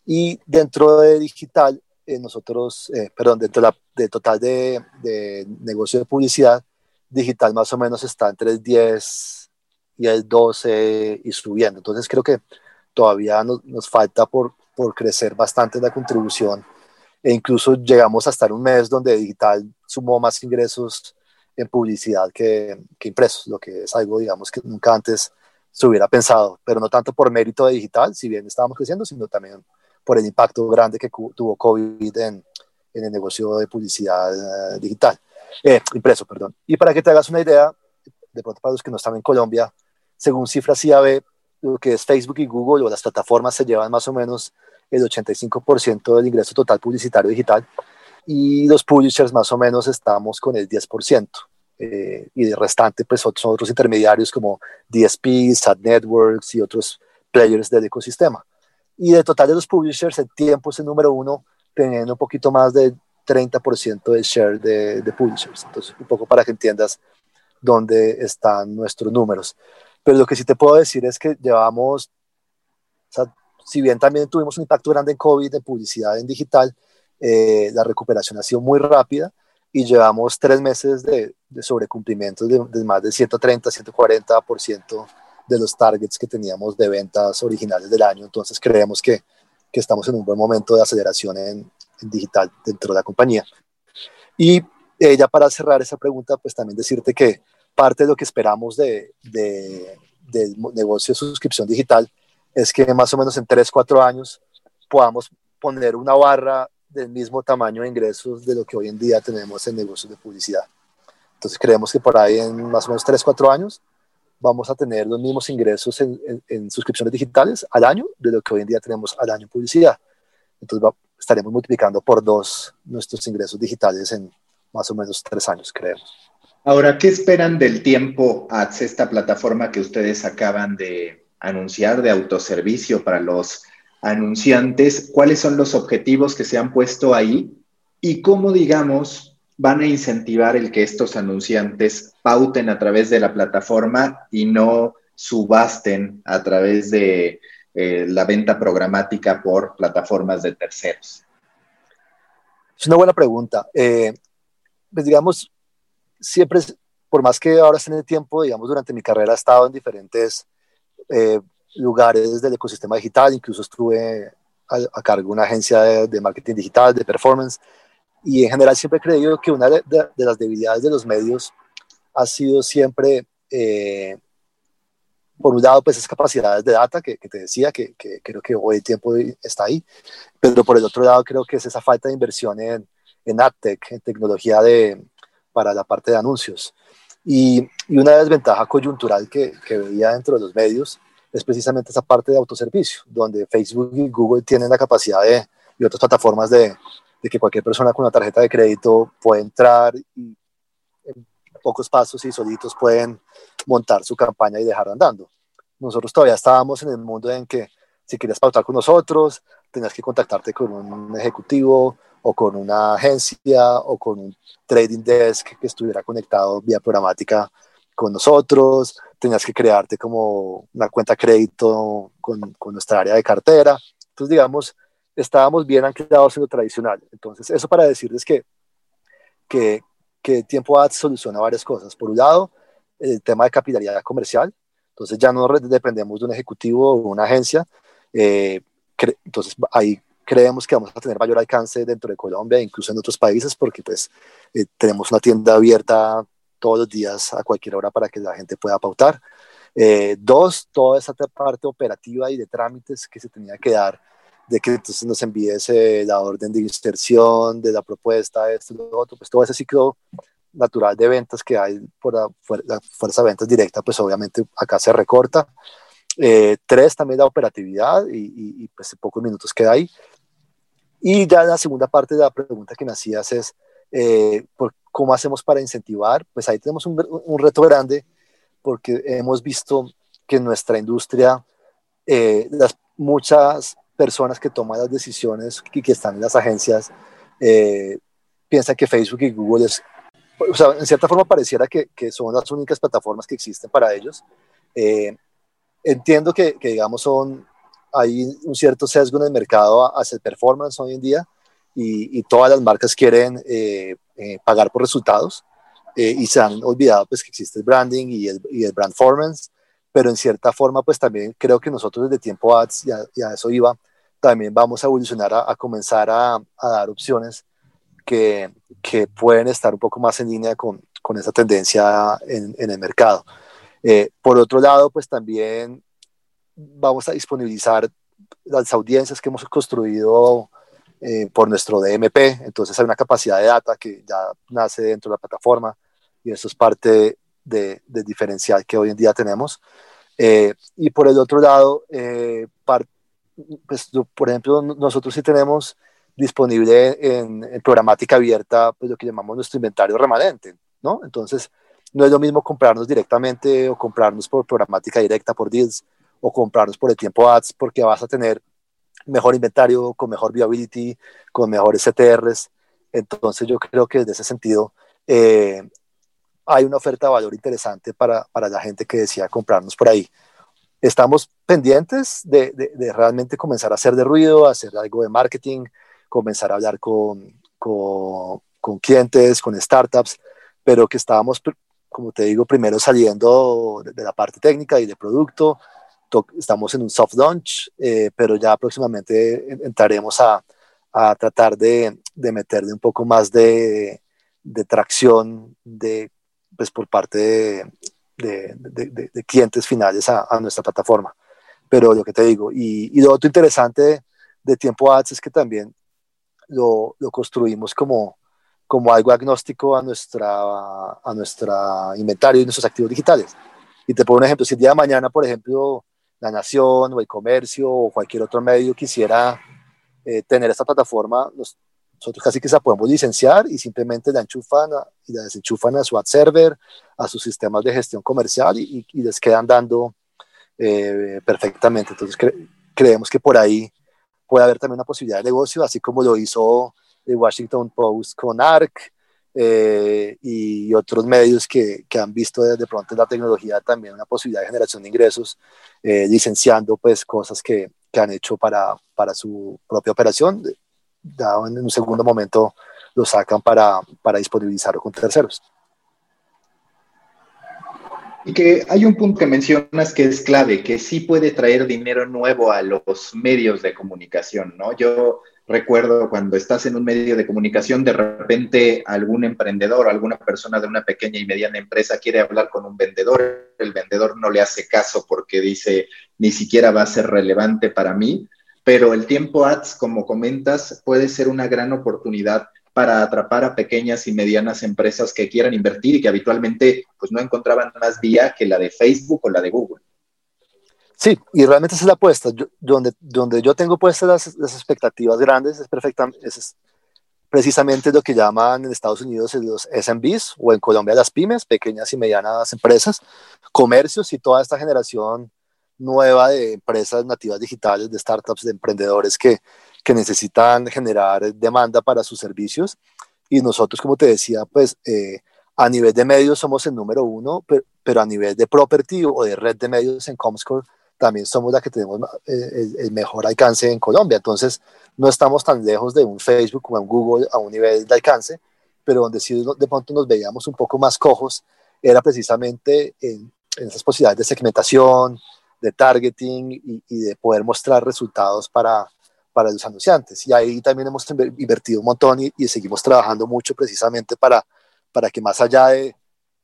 Y dentro de digital, eh, nosotros, eh, perdón, dentro de la, total de, de, negocio de publicidad, digital más o menos está entre el 10 y el 12 y subiendo. Entonces creo que todavía nos, nos falta por, por crecer bastante la contribución e incluso llegamos a estar un mes donde digital sumó más ingresos en publicidad que, que impresos, lo que es algo, digamos, que nunca antes se hubiera pensado, pero no tanto por mérito de digital, si bien estábamos creciendo, sino también por el impacto grande que tuvo COVID en, en el negocio de publicidad eh, digital, eh, impreso, perdón. Y para que te hagas una idea, de pronto para los que no están en Colombia, según cifras IAB, lo que es Facebook y Google o las plataformas se llevan más o menos el 85% del ingreso total publicitario digital y los publishers más o menos estamos con el 10%. Eh, y de restante pues son otros intermediarios como DSPs, Ad Networks y otros players del ecosistema. Y de total de los publishers, el tiempo es el número uno, teniendo un poquito más del 30% del share de, de, publishers. Entonces, un poco para que entiendas dónde están nuestros números. Pero lo que sí te puedo decir es que llevamos, o sea, si bien también tuvimos un impacto grande en COVID, de publicidad en digital, eh, la recuperación ha sido muy rápida y llevamos tres meses de, de sobrecumplimientos de, más de 130, 140% de los targets que teníamos de ventas originales del año. Entonces creemos que, que estamos en un buen momento de aceleración en, digital dentro de la compañía. Y eh, ya para cerrar esa pregunta, pues también decirte que parte de lo que esperamos de, de, del negocio de suscripción digital es que más o menos en 3, 4 años podamos poner una barra del mismo tamaño de ingresos de lo que hoy en día tenemos en negocios de publicidad. Entonces creemos que por ahí en más o menos 3, 4 años vamos a tener los mismos ingresos en, en, suscripciones digitales al año de lo que hoy en día tenemos al año en publicidad. Entonces estaremos multiplicando por dos nuestros ingresos digitales en más o menos tres años, creemos. Ahora, ¿qué esperan del tiempo Ads, esta plataforma que ustedes acaban de anunciar de autoservicio para los anunciantes, cuáles son los objetivos que se han puesto ahí y cómo, digamos, van a incentivar el que estos anunciantes pauten a través de la plataforma y no subasten a través de eh, la venta programática por plataformas de terceros? Es una buena pregunta. Eh, pues digamos, siempre, por más que ahora esté en el tiempo, digamos, durante mi carrera he estado en diferentes eh, lugares del ecosistema digital, incluso estuve a, cargo de una agencia de, marketing digital, de performance, y en general siempre he creído que una de, las debilidades de los medios ha sido siempre, eh, por un lado, pues esas capacidades de data que, te decía, que, creo que hoy el tiempo está ahí, pero por el otro lado creo que es esa falta de inversión en, en AdTech, en tecnología de, para la parte de anuncios. Y, y una desventaja coyuntural que, que veía dentro de los medios es precisamente esa parte de autoservicio, donde Facebook y Google tienen la capacidad de, y otras plataformas de, de que cualquier persona con una tarjeta de crédito puede entrar y en pocos pasos y solitos pueden montar su campaña y dejar andando. Nosotros todavía estábamos en el mundo en que si querías pautar con nosotros, tenías que contactarte con un ejecutivo o con una agencia o con un trading desk que estuviera conectado vía programática con nosotros, tenías que crearte como una cuenta crédito con, con, nuestra área de cartera. Entonces, digamos, estábamos bien anclados en lo tradicional. Entonces, eso para decirles que, que, que Tiempo Ads soluciona varias cosas. Por un lado, el tema de capitalidad comercial. Entonces, ya no dependemos de un ejecutivo o una agencia. Eh, entonces, ahí creemos que vamos a tener mayor alcance dentro de Colombia, incluso en otros países, porque pues eh, tenemos una tienda abierta todos los días a cualquier hora para que la gente pueda pautar. Eh, dos, toda esa parte operativa y de trámites que se tenía que dar, de que entonces nos envíes la orden de inserción, de la propuesta, esto, lo otro, pues todo ese ciclo natural de ventas que hay por la, fuerza de ventas directa, pues obviamente acá se recorta. Eh, tres, también la operatividad y, y, pues pocos minutos queda ahí. Y ya la segunda parte de la pregunta que me hacías es, eh, por, ¿cómo hacemos para incentivar? Pues ahí tenemos un, un, reto grande porque hemos visto que en nuestra industria eh, las muchas personas que toman las decisiones y que están en las agencias eh, piensan que Facebook y Google es, o sea, en cierta forma pareciera que, que son las únicas plataformas que existen para ellos. entiendo que, que, digamos, son, hay un cierto sesgo en el mercado hacia el performance hoy en día, y, todas las marcas quieren eh, eh, pagar por resultados eh, y se han olvidado pues que existe el branding y el, y el brand performance, pero en cierta forma pues también creo que nosotros desde tiempo ads, y a, eso iba, también vamos a evolucionar a, comenzar a, a, dar opciones que, que, pueden estar un poco más en línea con, con esa tendencia en, en el mercado. por otro lado, pues también vamos a disponibilizar las audiencias que hemos construido eh, por nuestro DMP, entonces hay una capacidad de data que ya nace dentro de la plataforma y eso es parte del de diferencial que hoy en día tenemos. Eh, y por el otro lado, eh, pues, por ejemplo, nosotros sí tenemos disponible en, en, programática abierta pues, lo que llamamos nuestro inventario remanente, ¿no? Entonces, no es lo mismo comprarnos directamente o comprarnos por programática directa, por deals, o comprarnos por el tiempo ads, porque vas a tener mejor inventario, con mejor viability, con mejores CTRs. Entonces yo creo que desde ese sentido eh, hay una oferta de valor interesante para, para, la gente que decía comprarnos por ahí. Estamos pendientes de, de, realmente comenzar a hacer de ruido, hacer algo de marketing, comenzar a hablar con, con, con clientes, con startups, pero que estábamos, como te digo, primero saliendo de la parte técnica y de producto, estamos en un soft launch, eh, pero ya próximamente entraremos a, a tratar de, de, meterle un poco más de, de tracción de, pues, por parte de, de clientes finales a, a, nuestra plataforma. Pero lo que te digo, y, y, lo otro interesante de Tiempo Ads es que también lo, lo construimos como, como algo agnóstico a nuestra, a nuestra inventario y nuestros activos digitales. Y te pongo un ejemplo, si el día de mañana, por ejemplo, la Nación o el Comercio o cualquier otro medio quisiera eh, tener esta plataforma, nosotros casi que la podemos licenciar y simplemente la enchufan y la desenchufan a su ad server, a sus sistemas de gestión comercial y, les quedan dando eh, perfectamente. Entonces creemos que por ahí puede haber también una posibilidad de negocio, así como lo hizo el Washington Post con ARC, eh, y otros medios que, que, han visto de, pronto en la tecnología también una posibilidad de generación de ingresos, eh, licenciando pues cosas que, que, han hecho para, para su propia operación, dado en un segundo momento lo sacan para, para disponibilizarlo con terceros. Y que hay un punto que mencionas que es clave, que sí puede traer dinero nuevo a los medios de comunicación, ¿no? Yo recuerdo cuando estás en un medio de comunicación, de repente algún emprendedor, alguna persona de una pequeña y mediana empresa quiere hablar con un vendedor, el vendedor no le hace caso porque dice, ni siquiera va a ser relevante para mí, pero el tiempo ads, como comentas, puede ser una gran oportunidad para atrapar a pequeñas y medianas empresas que quieran invertir y que habitualmente pues no encontraban más vía que la de Facebook o la de Google. Sí, y realmente es la apuesta. donde, donde yo tengo puestas las, las expectativas grandes es, perfectamente, es precisamente lo que llaman en Estados Unidos los SMBs o en Colombia las pymes, pequeñas y medianas empresas, comercios y toda esta generación nueva de empresas nativas digitales, de startups, de emprendedores que, que necesitan generar demanda para sus servicios. Y nosotros, como te decía, pues eh, a nivel de medios somos el número uno, pero, a nivel de property o de red de medios en Comscore también somos la que tenemos eh, el, mejor alcance en Colombia. Entonces, no estamos tan lejos de un Facebook o un Google a un nivel de alcance, pero donde sí de pronto nos veíamos un poco más cojos era precisamente en, en esas posibilidades de segmentación, de targeting y, y, de poder mostrar resultados para, para los anunciantes. Y ahí también hemos invertido un montón y, y seguimos trabajando mucho precisamente para, para que más allá de,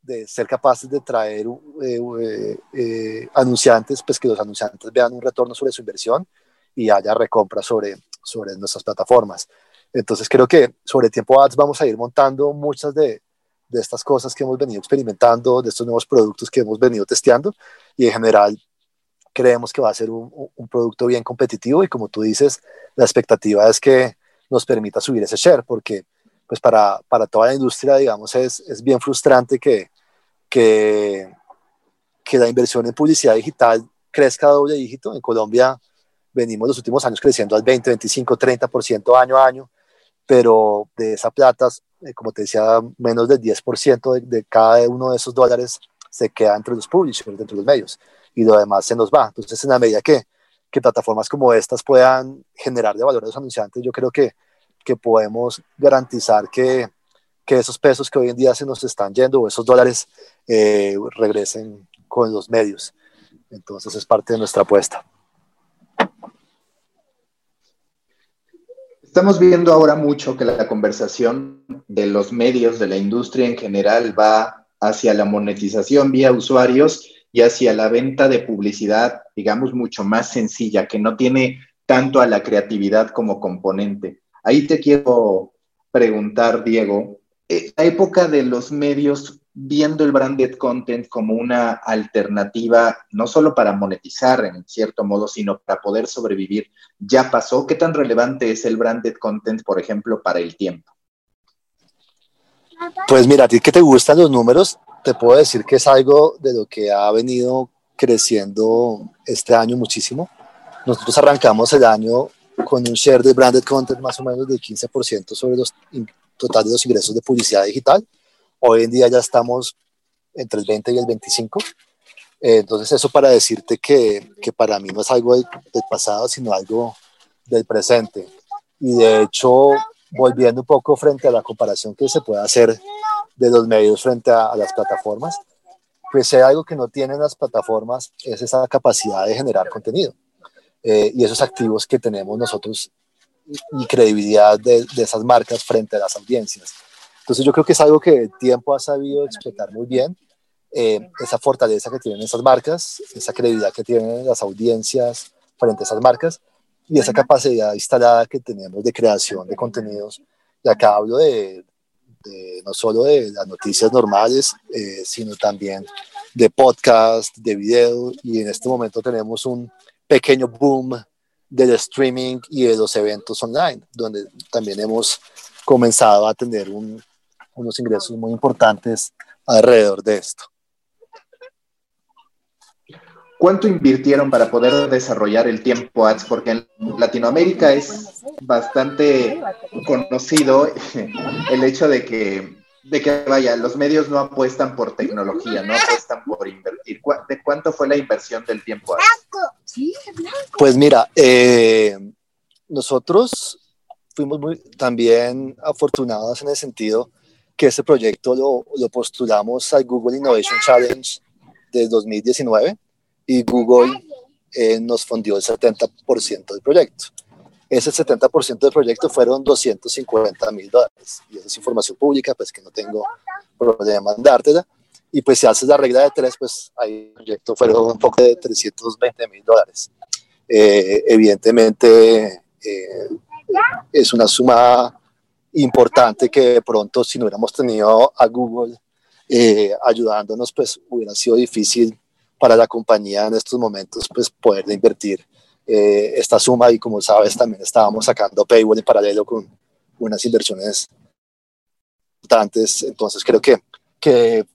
de ser capaces de traer eh, eh, eh, anunciantes, pues que los anunciantes vean un retorno sobre su inversión y haya recompra sobre, sobre nuestras plataformas. Entonces creo que sobre tiempo ads vamos a ir montando muchas de, de estas cosas que hemos venido experimentando, de estos nuevos productos que hemos venido testeando y en general creemos que va a ser un, un, producto bien competitivo y como tú dices, la expectativa es que nos permita subir ese share porque pues para, para toda la industria, digamos, es, es bien frustrante que, que, que la inversión en publicidad digital crezca a doble dígito. En Colombia venimos los últimos años creciendo al 20, 25, 30% año a año, pero de esa plata, eh, como te decía, menos del 10% de, de, cada uno de esos dólares se queda entre los publishers, dentro de los medios, y lo demás se nos va. Entonces, en la medida que, que plataformas como estas puedan generar de valor a los anunciantes, yo creo que, que podemos garantizar que, que esos pesos que hoy en día se nos están yendo o esos dólares eh, regresen con los medios. Entonces es parte de nuestra apuesta. Estamos viendo ahora mucho que la conversación de los medios, de la industria en general, va hacia la monetización vía usuarios y hacia la venta de publicidad, digamos, mucho más sencilla, que no tiene tanto a la creatividad como componente. Ahí te quiero preguntar, Diego, eh, la época de los medios viendo el branded content como una alternativa, no solo para monetizar en cierto modo, sino para poder sobrevivir, ya pasó. ¿Qué tan relevante es el branded content, por ejemplo, para el tiempo? Pues mira, a ti te gustan los números, te puedo decir que es algo de lo que ha venido creciendo este año muchísimo. Nosotros arrancamos el año con un share de branded content más o menos del 15% sobre los total de los ingresos de publicidad digital Hoy en día ya estamos entre el 20 y el 25. Eh, entonces eso para decirte que, que, para mí no es algo del, pasado, sino algo del presente. Y de hecho, volviendo un poco frente a la comparación que se puede hacer de los medios frente a, las plataformas, pues hay algo que no tienen las plataformas, es esa capacidad de generar contenido. Eh, y esos activos que tenemos nosotros y credibilidad de, de esas marcas frente a las audiencias. Entonces yo creo que es algo que el tiempo ha sabido explotar muy bien, eh, esa fortaleza que tienen esas marcas, esa credibilidad que tienen las audiencias frente a esas marcas y esa capacidad instalada que tenemos de creación de contenidos. Y acá hablo de, no solo de las noticias normales, eh, sino también de podcast, de video, y en este momento tenemos un pequeño boom del streaming y de los eventos online, donde también hemos comenzado a tener un, unos ingresos muy importantes alrededor de esto. ¿Cuánto invirtieron para poder desarrollar el tiempo ads? Porque en Latinoamérica es bastante conocido el hecho de que de que vaya, los medios no apuestan por tecnología, no apuestan por invertir. ¿De cuánto fue la inversión del tiempo? Pues mira, eh, nosotros fuimos muy también afortunados en el sentido que ese proyecto lo, lo postulamos al Google Innovation Challenge del 2019 y Google eh, nos fundió el 70% del proyecto. Ese 70% del proyecto fueron 250 mil dólares. Y esa es información pública, pues que no tengo problema en dártela. Y pues si haces la regla de tres, pues ahí el proyecto fueron un poco de 320 mil dólares. Eh, evidentemente eh, es una suma importante que de pronto si no hubiéramos tenido a Google eh, ayudándonos, pues hubiera sido difícil para la compañía en estos momentos pues poder invertir eh, esta suma y como sabes también estábamos sacando Paywall en paralelo con unas inversiones importantes, entonces creo que, que,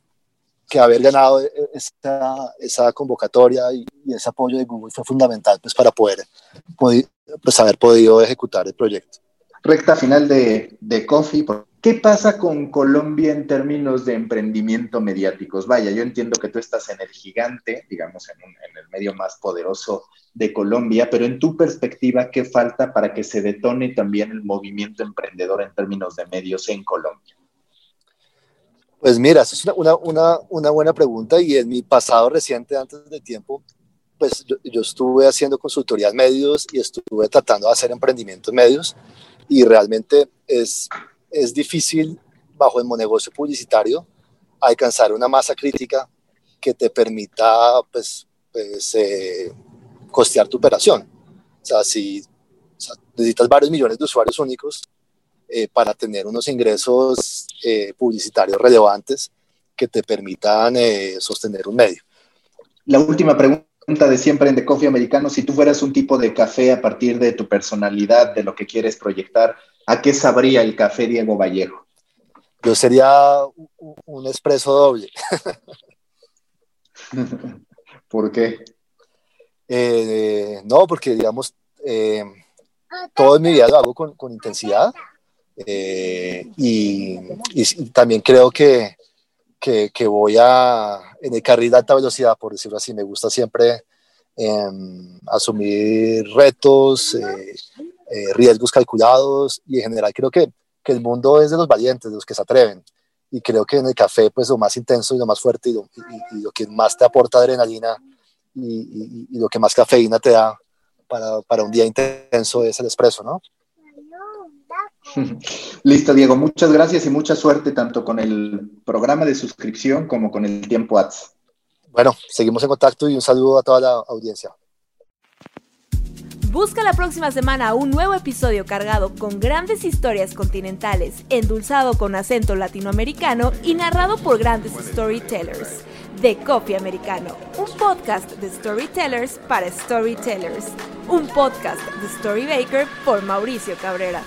que haber ganado esa, esa convocatoria y, ese apoyo de Google fue fundamental pues para poder, pues, haber podido ejecutar el proyecto. Recta final de, de Coffee, ¿Qué pasa con Colombia en términos de emprendimiento mediáticos? Vaya, yo entiendo que tú estás en el gigante, digamos, en, el medio más poderoso de Colombia, pero en tu perspectiva, ¿qué falta para que se detone también el movimiento emprendedor en términos de medios en Colombia? Pues mira, esa es una, una, una, buena pregunta y en mi pasado reciente, antes de tiempo, pues yo, yo estuve haciendo consultorías medios y estuve tratando de hacer emprendimientos medios y realmente es es difícil bajo el negocio publicitario alcanzar una masa crítica que te permita pues, pues eh, costear tu operación. O sea, si necesitas varios millones de usuarios únicos eh, para tener unos ingresos eh, publicitarios relevantes que te permitan sostener un medio. La última pregunta de siempre en The Coffee Americano, si tú fueras un tipo de café a partir de tu personalidad, de lo que quieres proyectar, ¿A qué sabría el café Diego Vallejo? Yo sería un, expreso doble. ¿Por qué? Eh, no, porque digamos, eh, todo en mi vida lo hago con, intensidad eh, y, también creo que, que, voy a, en el carril de alta velocidad, por decirlo así, me gusta siempre em, asumir retos, eh, riesgos calculados y en general creo que, que, el mundo es de los valientes, de los que se atreven. Y creo que en el café, pues lo más intenso y lo más fuerte y lo, lo que más te aporta adrenalina y, y, lo que más cafeína te da para, para un día intenso es el espresso, ¿no? Listo, Diego. Muchas gracias y mucha suerte tanto con el programa de suscripción como con el tiempo ads. Bueno, seguimos en contacto y un saludo a toda la audiencia. Busca la próxima semana un nuevo episodio cargado con grandes historias continentales, endulzado con acento latinoamericano y narrado por grandes storytellers. De Coffee Americano, un podcast de storytellers para storytellers. Un podcast de Storybaker por Mauricio Cabrera.